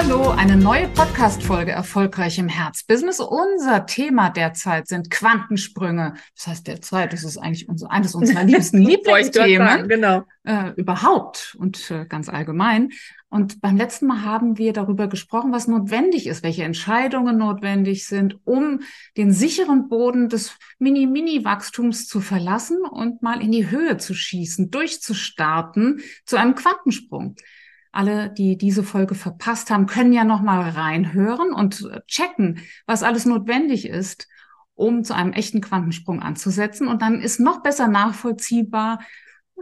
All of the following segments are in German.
Hallo, eine neue Podcast-Folge Erfolgreich im Herzbusiness. Unser Thema derzeit sind Quantensprünge. Das heißt, derzeit ist es eigentlich unser, eines unserer liebsten Lieblingsthemen. genau. Äh, überhaupt und äh, ganz allgemein. Und beim letzten Mal haben wir darüber gesprochen, was notwendig ist, welche Entscheidungen notwendig sind, um den sicheren Boden des Mini-Mini-Wachstums zu verlassen und mal in die Höhe zu schießen, durchzustarten zu einem Quantensprung alle, die diese Folge verpasst haben, können ja noch mal reinhören und checken, was alles notwendig ist, um zu einem echten Quantensprung anzusetzen. Und dann ist noch besser nachvollziehbar,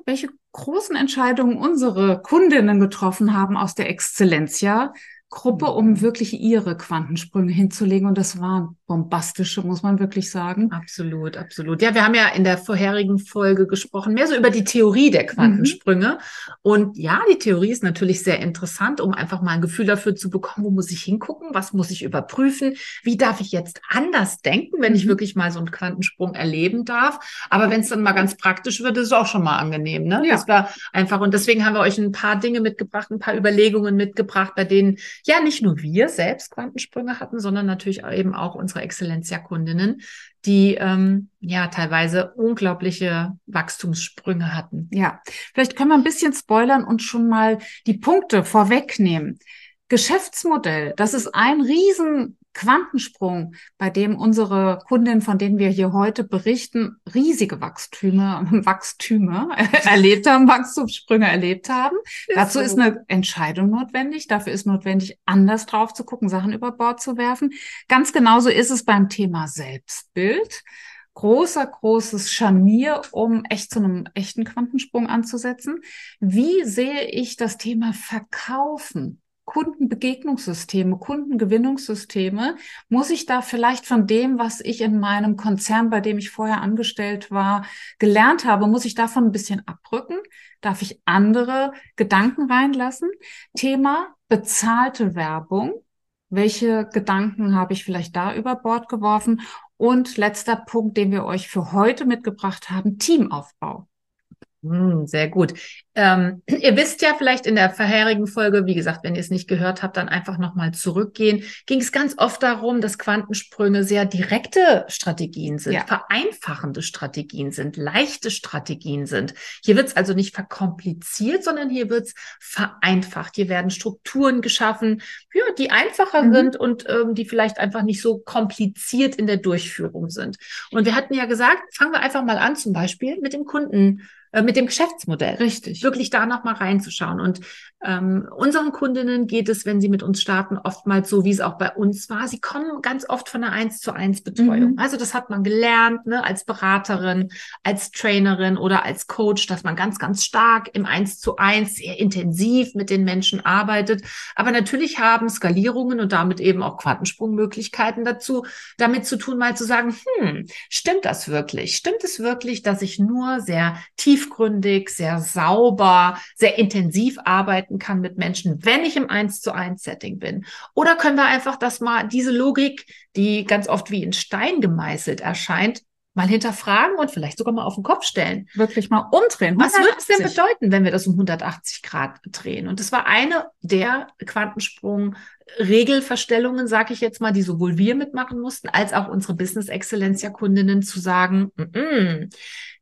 welche großen Entscheidungen unsere Kundinnen getroffen haben aus der Exzellenzia Gruppe, um mhm. wirklich ihre Quantensprünge hinzulegen. Und das waren bombastische, muss man wirklich sagen. Absolut, absolut. Ja, wir haben ja in der vorherigen Folge gesprochen, mehr so über die Theorie der Quantensprünge. Mhm. Und ja, die Theorie ist natürlich sehr interessant, um einfach mal ein Gefühl dafür zu bekommen, wo muss ich hingucken, was muss ich überprüfen, wie darf ich jetzt anders denken, wenn mhm. ich wirklich mal so einen Quantensprung erleben darf. Aber wenn es dann mal ganz praktisch wird, ist es auch schon mal angenehm. Ne? Ja. Das war einfach, und deswegen haben wir euch ein paar Dinge mitgebracht, ein paar Überlegungen mitgebracht, bei denen ja nicht nur wir selbst Quantensprünge hatten, sondern natürlich eben auch unsere Exzellenzia-Kundinnen, die ähm, ja teilweise unglaubliche Wachstumssprünge hatten. Ja, vielleicht können wir ein bisschen spoilern und schon mal die Punkte vorwegnehmen. Geschäftsmodell, das ist ein riesen Quantensprung, bei dem unsere Kundinnen, von denen wir hier heute berichten, riesige Wachstüme, Wachstüme erlebt haben, Wachstumssprünge erlebt haben. Ist Dazu so. ist eine Entscheidung notwendig. Dafür ist notwendig, anders drauf zu gucken, Sachen über Bord zu werfen. Ganz genauso ist es beim Thema Selbstbild großer, großes Scharnier, um echt zu einem echten Quantensprung anzusetzen. Wie sehe ich das Thema Verkaufen? Kundenbegegnungssysteme, Kundengewinnungssysteme, muss ich da vielleicht von dem, was ich in meinem Konzern, bei dem ich vorher angestellt war, gelernt habe, muss ich davon ein bisschen abrücken? Darf ich andere Gedanken reinlassen? Thema bezahlte Werbung. Welche Gedanken habe ich vielleicht da über Bord geworfen? Und letzter Punkt, den wir euch für heute mitgebracht haben, Teamaufbau. Hm, sehr gut. Ähm, ihr wisst ja vielleicht in der vorherigen Folge, wie gesagt, wenn ihr es nicht gehört habt, dann einfach nochmal zurückgehen, ging es ganz oft darum, dass Quantensprünge sehr direkte Strategien sind, ja. vereinfachende Strategien sind, leichte Strategien sind. Hier wird es also nicht verkompliziert, sondern hier wird es vereinfacht. Hier werden Strukturen geschaffen, ja, die einfacher mhm. sind und ähm, die vielleicht einfach nicht so kompliziert in der Durchführung sind. Und wir hatten ja gesagt, fangen wir einfach mal an, zum Beispiel mit dem Kunden äh, mit dem Geschäftsmodell. Richtig. Wirklich da nochmal reinzuschauen. Und ähm, unseren Kundinnen geht es, wenn sie mit uns starten, oftmals so, wie es auch bei uns war. Sie kommen ganz oft von einer 1 zu 1 Betreuung. Mhm. Also das hat man gelernt, ne, als Beraterin, als Trainerin oder als Coach, dass man ganz, ganz stark im 1 zu 1 sehr intensiv mit den Menschen arbeitet. Aber natürlich haben Skalierungen und damit eben auch Quantensprungmöglichkeiten dazu, damit zu tun, mal zu sagen, hm, stimmt das wirklich? Stimmt es wirklich, dass ich nur sehr tiefgründig, sehr sauber, sehr intensiv arbeiten kann mit Menschen, wenn ich im Eins zu eins Setting bin? Oder können wir einfach das mal, diese Logik, die ganz oft wie in Stein gemeißelt erscheint, mal hinterfragen und vielleicht sogar mal auf den Kopf stellen. Wirklich mal umdrehen. Was würde es denn bedeuten, wenn wir das um 180 Grad drehen? Und das war eine der Quantensprung-Regelverstellungen, sage ich jetzt mal, die sowohl wir mitmachen mussten, als auch unsere Business Exzellenz Kundinnen zu sagen, mm -mm,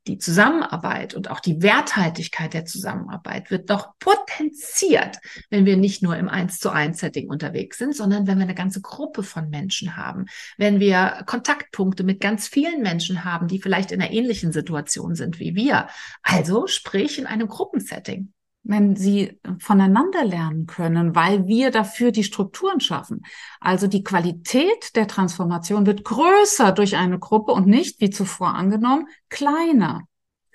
die Zusammenarbeit und auch die Werthaltigkeit der Zusammenarbeit wird doch potenziert, wenn wir nicht nur im Eins zu eins Setting unterwegs sind, sondern wenn wir eine ganze Gruppe von Menschen haben, wenn wir Kontaktpunkte mit ganz vielen Menschen haben, die vielleicht in einer ähnlichen Situation sind wie wir. Also sprich in einem Gruppensetting wenn sie voneinander lernen können, weil wir dafür die Strukturen schaffen. Also die Qualität der Transformation wird größer durch eine Gruppe und nicht, wie zuvor angenommen, kleiner.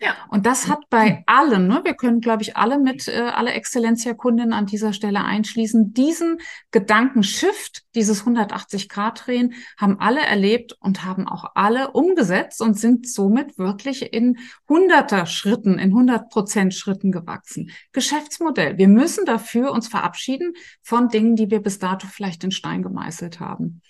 Ja. Und das hat bei allen, ne, wir können, glaube ich, alle mit, äh, alle Exzellenzia-Kundinnen an dieser Stelle einschließen, diesen Gedankenshift, dieses 180-Grad-Drehen, haben alle erlebt und haben auch alle umgesetzt und sind somit wirklich in hunderter Schritten, in 100 Prozent Schritten gewachsen. Geschäftsmodell. Wir müssen dafür uns verabschieden von Dingen, die wir bis dato vielleicht in Stein gemeißelt haben.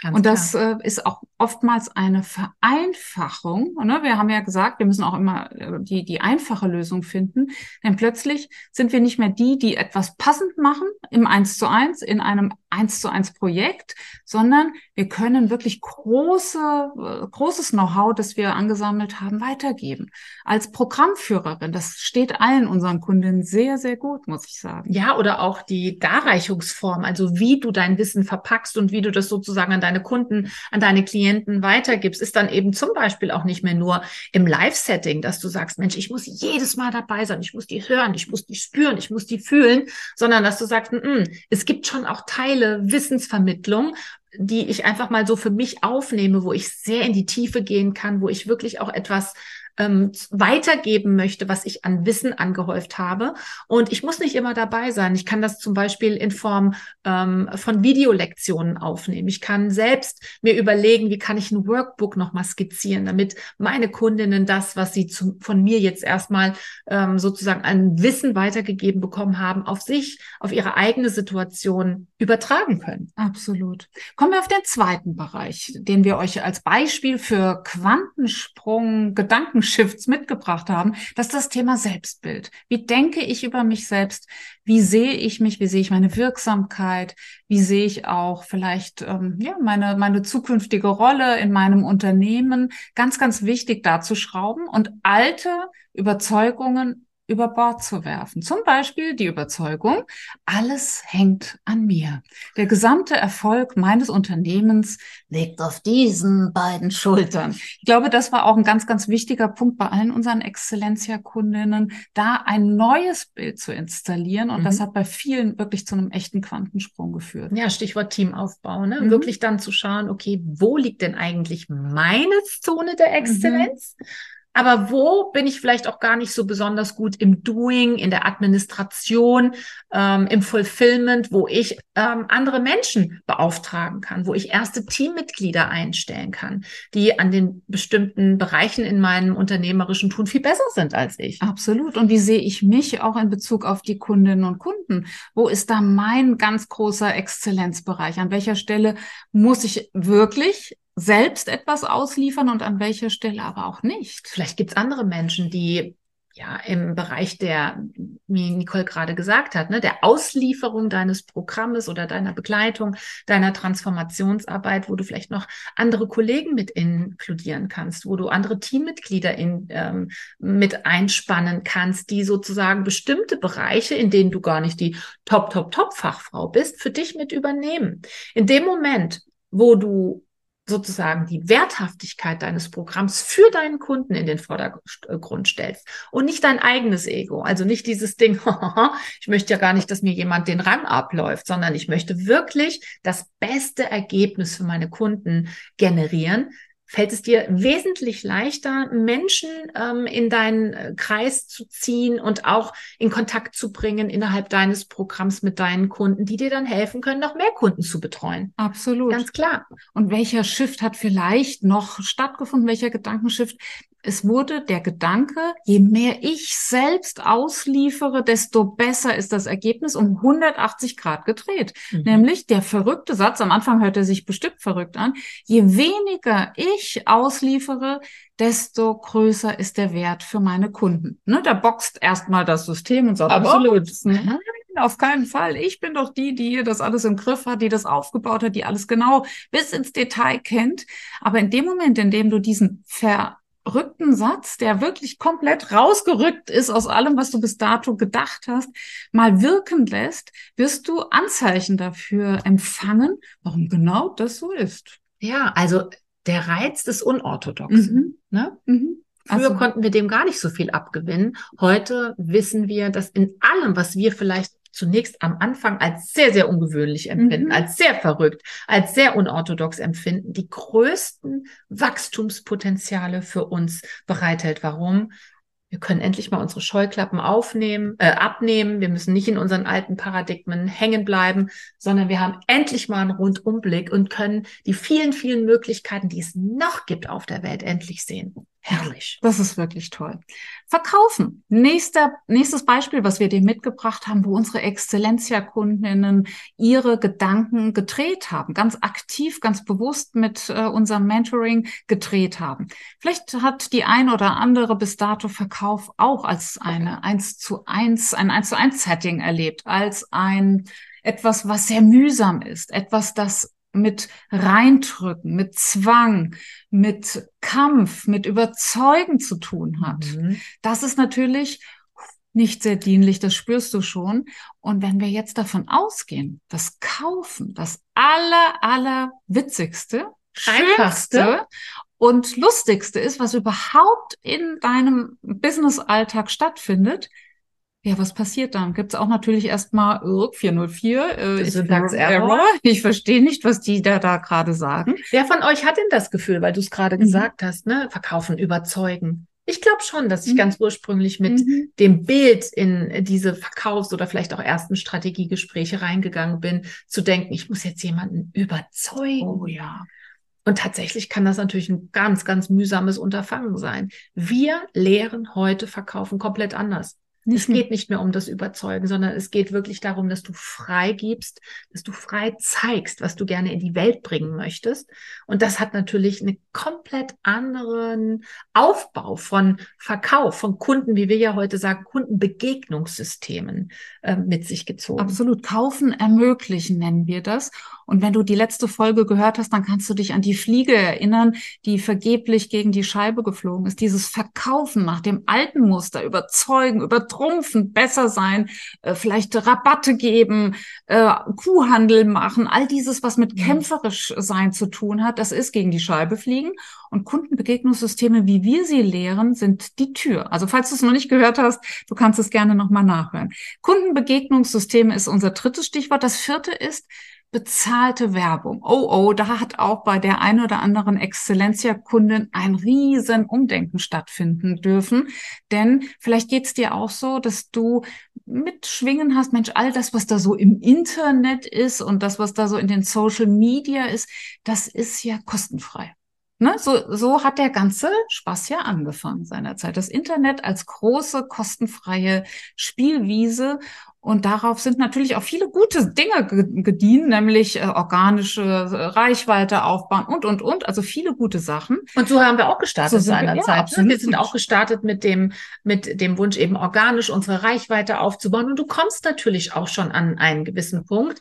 Ganz und das äh, ist auch oftmals eine Vereinfachung. Ne? Wir haben ja gesagt, wir müssen auch immer äh, die, die einfache Lösung finden. Denn plötzlich sind wir nicht mehr die, die etwas passend machen im Eins zu eins, in einem Eins zu eins Projekt, sondern wir können wirklich große, äh, großes Know-how, das wir angesammelt haben, weitergeben. Als Programmführerin, das steht allen unseren Kundinnen sehr, sehr gut, muss ich sagen. Ja, oder auch die Darreichungsform, also wie du dein Wissen verpackst und wie du das sozusagen an deine Kunden, an deine Klienten weitergibst, ist dann eben zum Beispiel auch nicht mehr nur im Live-Setting, dass du sagst, Mensch, ich muss jedes Mal dabei sein, ich muss die hören, ich muss die spüren, ich muss die fühlen, sondern dass du sagst, m -m, es gibt schon auch Teile Wissensvermittlung, die ich einfach mal so für mich aufnehme, wo ich sehr in die Tiefe gehen kann, wo ich wirklich auch etwas ähm, weitergeben möchte, was ich an Wissen angehäuft habe. Und ich muss nicht immer dabei sein. Ich kann das zum Beispiel in Form ähm, von Videolektionen aufnehmen. Ich kann selbst mir überlegen, wie kann ich ein Workbook nochmal skizzieren, damit meine Kundinnen das, was sie zu, von mir jetzt erstmal ähm, sozusagen an Wissen weitergegeben bekommen haben, auf sich, auf ihre eigene Situation übertragen können. Absolut. Kommen wir auf den zweiten Bereich, den wir euch als Beispiel für Quantensprung, Gedanken Shifts mitgebracht haben, das ist das Thema Selbstbild. Wie denke ich über mich selbst? Wie sehe ich mich? Wie sehe ich meine Wirksamkeit? Wie sehe ich auch vielleicht ähm, ja meine meine zukünftige Rolle in meinem Unternehmen? Ganz ganz wichtig da zu schrauben und alte Überzeugungen über Bord zu werfen. Zum Beispiel die Überzeugung, alles hängt an mir. Der gesamte Erfolg meines Unternehmens liegt auf diesen beiden Schultern. Ich glaube, das war auch ein ganz, ganz wichtiger Punkt bei allen unseren Exzellenzia-Kundinnen, da ein neues Bild zu installieren. Und mhm. das hat bei vielen wirklich zu einem echten Quantensprung geführt. Ja, Stichwort Teamaufbau, ne? Mhm. Wirklich dann zu schauen, okay, wo liegt denn eigentlich meine Zone der Exzellenz? Mhm aber wo bin ich vielleicht auch gar nicht so besonders gut im Doing, in der Administration, ähm, im Fulfillment, wo ich ähm, andere Menschen beauftragen kann, wo ich erste Teammitglieder einstellen kann, die an den bestimmten Bereichen in meinem unternehmerischen Tun viel besser sind als ich. Absolut. Und wie sehe ich mich auch in Bezug auf die Kundinnen und Kunden? Wo ist da mein ganz großer Exzellenzbereich? An welcher Stelle muss ich wirklich selbst etwas ausliefern und an welcher Stelle aber auch nicht. Vielleicht gibt es andere Menschen, die ja im Bereich der, wie Nicole gerade gesagt hat, ne, der Auslieferung deines Programmes oder deiner Begleitung, deiner Transformationsarbeit, wo du vielleicht noch andere Kollegen mit inkludieren kannst, wo du andere Teammitglieder in, ähm, mit einspannen kannst, die sozusagen bestimmte Bereiche, in denen du gar nicht die Top, Top, Top Fachfrau bist, für dich mit übernehmen. In dem Moment, wo du sozusagen die Werthaftigkeit deines Programms für deinen Kunden in den Vordergrund stellst und nicht dein eigenes Ego. Also nicht dieses Ding, ich möchte ja gar nicht, dass mir jemand den Rang abläuft, sondern ich möchte wirklich das beste Ergebnis für meine Kunden generieren, fällt es dir wesentlich leichter, Menschen ähm, in deinen äh, Kreis zu ziehen und auch in Kontakt zu bringen innerhalb deines Programms mit deinen Kunden, die dir dann helfen können, noch mehr Kunden zu betreuen. Absolut. Ganz klar. Und welcher Shift hat vielleicht noch stattgefunden? Welcher Gedankenshift? Es wurde der Gedanke, je mehr ich selbst ausliefere, desto besser ist das Ergebnis um 180 Grad gedreht. Mhm. Nämlich der verrückte Satz, am Anfang hört er sich bestimmt verrückt an, je weniger ich ausliefere, desto größer ist der Wert für meine Kunden. Ne, da boxt erstmal das System und sagt, absolut. Nein, auf keinen Fall. Ich bin doch die, die hier das alles im Griff hat, die das aufgebaut hat, die alles genau bis ins Detail kennt. Aber in dem Moment, in dem du diesen Ver verrückten Satz, der wirklich komplett rausgerückt ist aus allem, was du bis dato gedacht hast, mal wirken lässt, wirst du Anzeichen dafür empfangen, warum genau das so ist. Ja, also der Reiz des Unorthodoxen. Mhm. Ne? Mhm. Früher also, konnten wir dem gar nicht so viel abgewinnen. Heute wissen wir, dass in allem, was wir vielleicht zunächst am Anfang als sehr, sehr ungewöhnlich empfinden, mhm. als sehr verrückt, als sehr unorthodox empfinden, die größten Wachstumspotenziale für uns bereithält. Warum? Wir können endlich mal unsere Scheuklappen aufnehmen, äh, abnehmen. Wir müssen nicht in unseren alten Paradigmen hängen bleiben, sondern wir haben endlich mal einen Rundumblick und können die vielen, vielen Möglichkeiten, die es noch gibt auf der Welt, endlich sehen. Herrlich. Das ist wirklich toll. Verkaufen. Nächster, nächstes Beispiel, was wir dir mitgebracht haben, wo unsere Exzellenzia-Kundinnen ihre Gedanken gedreht haben, ganz aktiv, ganz bewusst mit äh, unserem Mentoring gedreht haben. Vielleicht hat die ein oder andere bis dato Verkauf auch als eine eins zu eins, ein eins zu eins Setting erlebt, als ein etwas, was sehr mühsam ist, etwas, das mit Reindrücken, mit Zwang, mit Kampf, mit Überzeugen zu tun hat. Mhm. Das ist natürlich nicht sehr dienlich, das spürst du schon. Und wenn wir jetzt davon ausgehen, das Kaufen, das aller, aller witzigste, schönste und lustigste ist, was überhaupt in deinem Business-Alltag stattfindet, ja, was passiert dann? Gibt es auch natürlich erstmal äh, 404 äh, Syntax Error. Error. Ich verstehe nicht, was die da da gerade sagen. Wer von euch hat denn das Gefühl, weil du es gerade mhm. gesagt hast, ne? Verkaufen, überzeugen. Ich glaube schon, dass ich mhm. ganz ursprünglich mit mhm. dem Bild in diese Verkaufs- oder vielleicht auch ersten Strategiegespräche reingegangen bin, zu denken, ich muss jetzt jemanden überzeugen. Oh ja. Und tatsächlich kann das natürlich ein ganz, ganz mühsames Unterfangen sein. Wir lehren heute Verkaufen komplett anders. Es geht nicht mehr um das Überzeugen, sondern es geht wirklich darum, dass du frei gibst, dass du frei zeigst, was du gerne in die Welt bringen möchtest. Und das hat natürlich einen komplett anderen Aufbau von Verkauf, von Kunden, wie wir ja heute sagen, Kundenbegegnungssystemen äh, mit sich gezogen. Absolut. Kaufen ermöglichen nennen wir das. Und wenn du die letzte Folge gehört hast, dann kannst du dich an die Fliege erinnern, die vergeblich gegen die Scheibe geflogen ist. Dieses Verkaufen nach dem alten Muster, überzeugen, übertrumpfen, besser sein, äh, vielleicht Rabatte geben, äh, Kuhhandel machen, all dieses, was mit mhm. kämpferisch sein zu tun hat, das ist gegen die Scheibe fliegen. Und Kundenbegegnungssysteme, wie wir sie lehren, sind die Tür. Also falls du es noch nicht gehört hast, du kannst es gerne nochmal nachhören. Kundenbegegnungssysteme ist unser drittes Stichwort. Das vierte ist, bezahlte Werbung. Oh, oh, da hat auch bei der ein oder anderen Exzellenzia-Kundin ein riesen Umdenken stattfinden dürfen. Denn vielleicht geht's dir auch so, dass du mitschwingen hast, Mensch, all das, was da so im Internet ist und das, was da so in den Social Media ist, das ist ja kostenfrei. Ne, so, so hat der ganze Spaß ja angefangen seinerzeit. Das Internet als große, kostenfreie Spielwiese. Und darauf sind natürlich auch viele gute Dinge gedient, nämlich äh, organische äh, Reichweite aufbauen und, und, und. Also viele gute Sachen. Und so haben wir auch gestartet so seinerzeit. Ja, ne? Wir sind auch gestartet mit dem, mit dem Wunsch, eben organisch unsere Reichweite aufzubauen. Und du kommst natürlich auch schon an einen gewissen Punkt,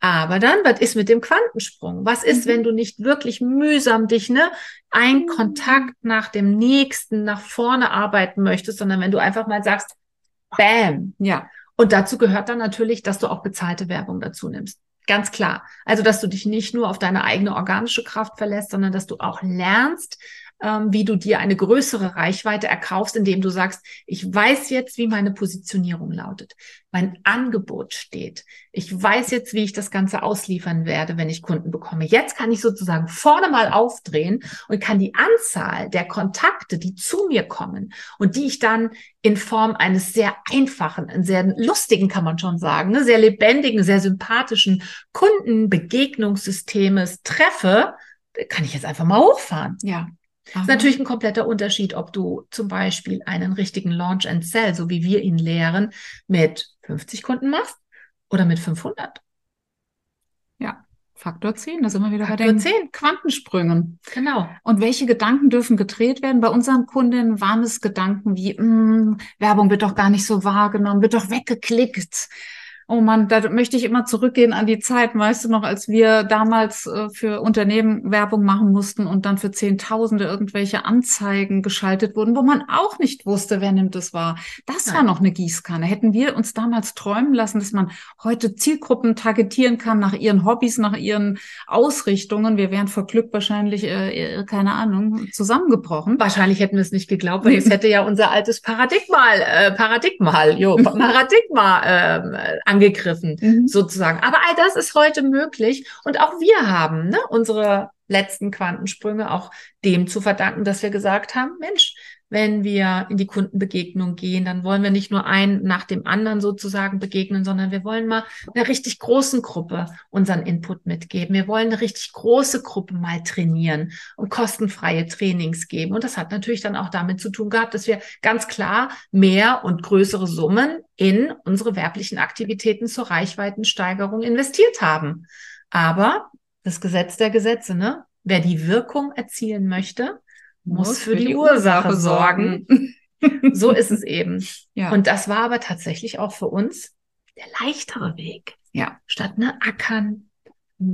aber dann, was ist mit dem Quantensprung? Was ist, mhm. wenn du nicht wirklich mühsam dich, ne, ein mhm. Kontakt nach dem nächsten nach vorne arbeiten möchtest, sondern wenn du einfach mal sagst, bam. Ja. Und dazu gehört dann natürlich, dass du auch bezahlte Werbung dazu nimmst. Ganz klar. Also, dass du dich nicht nur auf deine eigene organische Kraft verlässt, sondern dass du auch lernst, ähm, wie du dir eine größere Reichweite erkaufst, indem du sagst, ich weiß jetzt, wie meine Positionierung lautet. Mein Angebot steht. Ich weiß jetzt, wie ich das Ganze ausliefern werde, wenn ich Kunden bekomme. Jetzt kann ich sozusagen vorne mal aufdrehen und kann die Anzahl der Kontakte, die zu mir kommen und die ich dann in Form eines sehr einfachen, sehr lustigen, kann man schon sagen, ne, sehr lebendigen, sehr sympathischen Kundenbegegnungssystemes treffe, kann ich jetzt einfach mal hochfahren. Ja. Das ist natürlich ein kompletter Unterschied, ob du zum Beispiel einen richtigen Launch and Sell, so wie wir ihn lehren, mit 50 Kunden machst oder mit 500. Ja, Faktor 10, da sind wir wieder Faktor bei den 10. Quantensprüngen. Genau. Und welche Gedanken dürfen gedreht werden? Bei unseren Kundinnen waren es Gedanken wie, mh, hm, Werbung wird doch gar nicht so wahrgenommen, wird doch weggeklickt. Oh man, da möchte ich immer zurückgehen an die Zeit, weißt du noch, als wir damals äh, für Unternehmen Werbung machen mussten und dann für Zehntausende irgendwelche Anzeigen geschaltet wurden, wo man auch nicht wusste, wer nimmt es wahr. Das Nein. war noch eine Gießkanne. Hätten wir uns damals träumen lassen, dass man heute Zielgruppen targetieren kann nach ihren Hobbys, nach ihren Ausrichtungen. Wir wären vor Glück wahrscheinlich, äh, äh keine Ahnung, zusammengebrochen. Wahrscheinlich hätten wir es nicht geglaubt, weil es hätte ja unser altes Paradigma, äh, Paradigma, jo, Paradigma äh, angegriffen, mhm. sozusagen. Aber all das ist heute möglich. Und auch wir haben ne, unsere letzten Quantensprünge auch dem zu verdanken, dass wir gesagt haben, Mensch, wenn wir in die Kundenbegegnung gehen, dann wollen wir nicht nur einen nach dem anderen sozusagen begegnen, sondern wir wollen mal einer richtig großen Gruppe unseren Input mitgeben. Wir wollen eine richtig große Gruppe mal trainieren und kostenfreie Trainings geben. Und das hat natürlich dann auch damit zu tun gehabt, dass wir ganz klar mehr und größere Summen in unsere werblichen Aktivitäten zur Reichweitensteigerung investiert haben. Aber das Gesetz der Gesetze, ne? Wer die Wirkung erzielen möchte, muss für, für die, die, Ursache, Ursache sorgen. so ist es eben. Ja. Und das war aber tatsächlich auch für uns der leichtere Weg. Ja. Statt ne Ackern,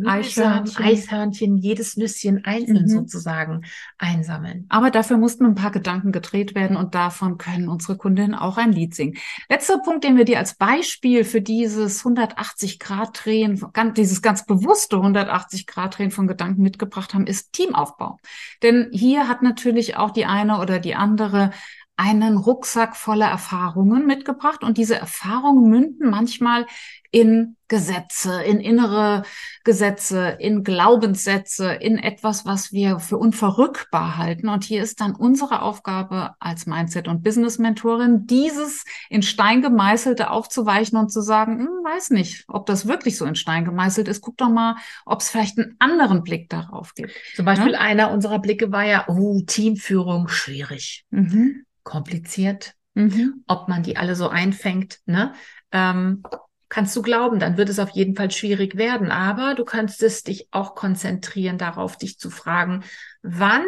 Eichhörnchen. Eichhörnchen, jedes Nüsschen einzeln mhm. sozusagen einsammeln. Aber dafür mussten ein paar Gedanken gedreht werden und davon können unsere Kundinnen auch ein Lied singen. Letzter Punkt, den wir dir als Beispiel für dieses 180 Grad Drehen, dieses ganz bewusste 180 Grad Drehen von Gedanken mitgebracht haben, ist Teamaufbau. Denn hier hat natürlich auch die eine oder die andere einen Rucksack voller Erfahrungen mitgebracht und diese Erfahrungen münden manchmal in Gesetze, in innere Gesetze, in Glaubenssätze, in etwas, was wir für unverrückbar halten. Und hier ist dann unsere Aufgabe als Mindset- und Business-Mentorin, dieses in Stein gemeißelte aufzuweichen und zu sagen, hm, weiß nicht, ob das wirklich so in Stein gemeißelt ist. Guck doch mal, ob es vielleicht einen anderen Blick darauf gibt. Zum Beispiel ja? einer unserer Blicke war ja, oh, Teamführung schwierig. Mhm kompliziert, mhm. ob man die alle so einfängt. Ne? Ähm, kannst du glauben, dann wird es auf jeden Fall schwierig werden. Aber du kannst es dich auch konzentrieren darauf, dich zu fragen, wann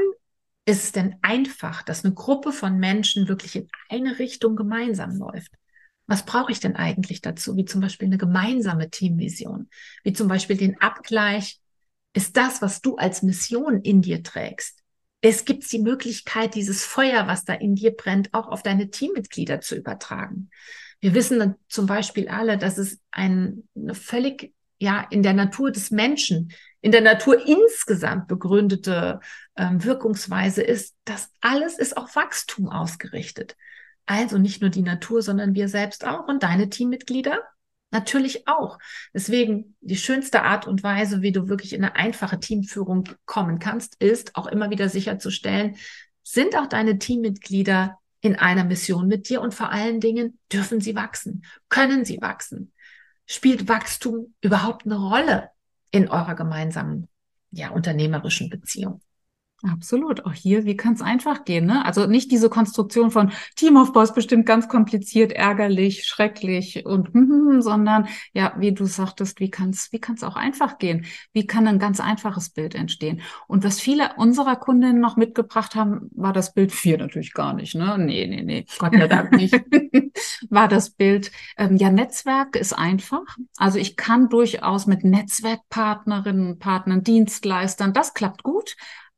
ist es denn einfach, dass eine Gruppe von Menschen wirklich in eine Richtung gemeinsam läuft? Was brauche ich denn eigentlich dazu? Wie zum Beispiel eine gemeinsame Teamvision, wie zum Beispiel den Abgleich. Ist das, was du als Mission in dir trägst, es gibt die Möglichkeit, dieses Feuer, was da in dir brennt, auch auf deine Teammitglieder zu übertragen. Wir wissen dann zum Beispiel alle, dass es ein, eine völlig, ja, in der Natur des Menschen, in der Natur insgesamt begründete ähm, Wirkungsweise ist, dass alles ist auf Wachstum ausgerichtet. Also nicht nur die Natur, sondern wir selbst auch und deine Teammitglieder Natürlich auch. Deswegen die schönste Art und Weise, wie du wirklich in eine einfache Teamführung kommen kannst, ist auch immer wieder sicherzustellen, sind auch deine Teammitglieder in einer Mission mit dir und vor allen Dingen dürfen sie wachsen, können sie wachsen. Spielt Wachstum überhaupt eine Rolle in eurer gemeinsamen, ja, unternehmerischen Beziehung? Absolut. Auch hier, wie kann es einfach gehen? Ne? Also nicht diese Konstruktion von Teamaufbau ist bestimmt ganz kompliziert, ärgerlich, schrecklich und hm, sondern ja, wie du sagtest, wie kann es wie kann's auch einfach gehen? Wie kann ein ganz einfaches Bild entstehen? Und was viele unserer Kundinnen noch mitgebracht haben, war das Bild vier natürlich gar nicht. Ne? Nee, nee, nee, Gott sei Dank nicht. war das Bild, ähm, ja, Netzwerk ist einfach. Also ich kann durchaus mit Netzwerkpartnerinnen, Partnern, Dienstleistern, das klappt gut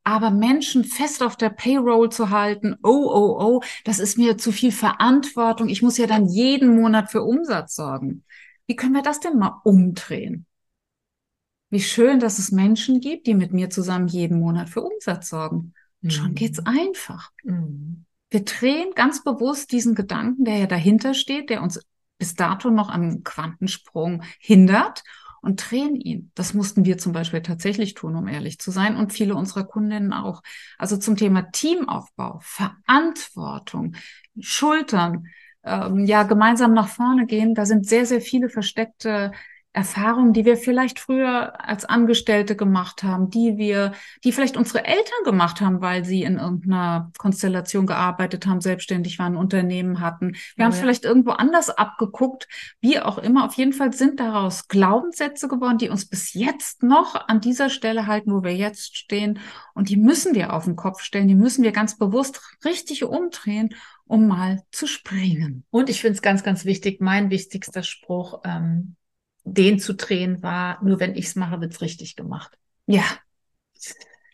aber Menschen fest auf der Payroll zu halten, oh, oh, oh, das ist mir zu viel Verantwortung. Ich muss ja dann jeden Monat für Umsatz sorgen. Wie können wir das denn mal umdrehen? Wie schön, dass es Menschen gibt, die mit mir zusammen jeden Monat für Umsatz sorgen. Und schon geht's mhm. einfach. Mhm. Wir drehen ganz bewusst diesen Gedanken, der ja dahinter steht, der uns bis dato noch am Quantensprung hindert und drehen ihn. Das mussten wir zum Beispiel tatsächlich tun, um ehrlich zu sein und viele unserer Kundinnen auch. Also zum Thema Teamaufbau, Verantwortung, Schultern, ähm, ja, gemeinsam nach vorne gehen. Da sind sehr, sehr viele versteckte Erfahrungen, die wir vielleicht früher als Angestellte gemacht haben, die wir, die vielleicht unsere Eltern gemacht haben, weil sie in irgendeiner Konstellation gearbeitet haben, selbstständig waren, Unternehmen hatten. Wir ja, haben es vielleicht irgendwo anders abgeguckt, wie auch immer. Auf jeden Fall sind daraus Glaubenssätze geworden, die uns bis jetzt noch an dieser Stelle halten, wo wir jetzt stehen. Und die müssen wir auf den Kopf stellen, die müssen wir ganz bewusst richtig umdrehen um mal zu springen. Und ich finde es ganz, ganz wichtig, mein wichtigster Spruch, ähm, den zu drehen war, nur wenn ich es mache, wird's richtig gemacht. Ja.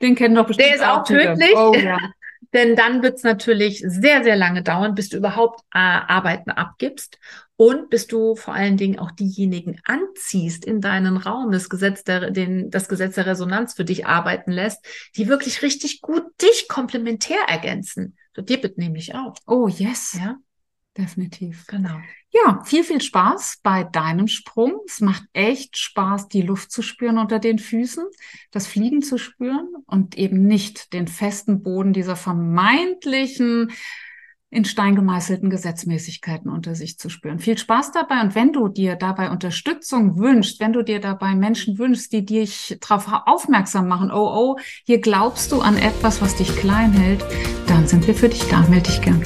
Den kennen doch bestimmt. Der ist auch, auch tödlich. Oh, ja. Denn dann wird's natürlich sehr, sehr lange dauern, bis du überhaupt äh, Arbeiten abgibst und bis du vor allen Dingen auch diejenigen anziehst in deinen Raum, das Gesetz der, den, das Gesetz der Resonanz für dich arbeiten lässt, die wirklich richtig gut dich komplementär ergänzen. So dir bitte nämlich auch. Oh, yes. Ja. Definitiv. Genau. Ja, viel, viel Spaß bei deinem Sprung. Es macht echt Spaß, die Luft zu spüren unter den Füßen, das Fliegen zu spüren und eben nicht den festen Boden dieser vermeintlichen in Stein gemeißelten Gesetzmäßigkeiten unter sich zu spüren. Viel Spaß dabei und wenn du dir dabei Unterstützung wünschst, wenn du dir dabei Menschen wünschst, die dich darauf aufmerksam machen, oh oh, hier glaubst du an etwas, was dich klein hält, dann sind wir für dich da. Meld dich gern.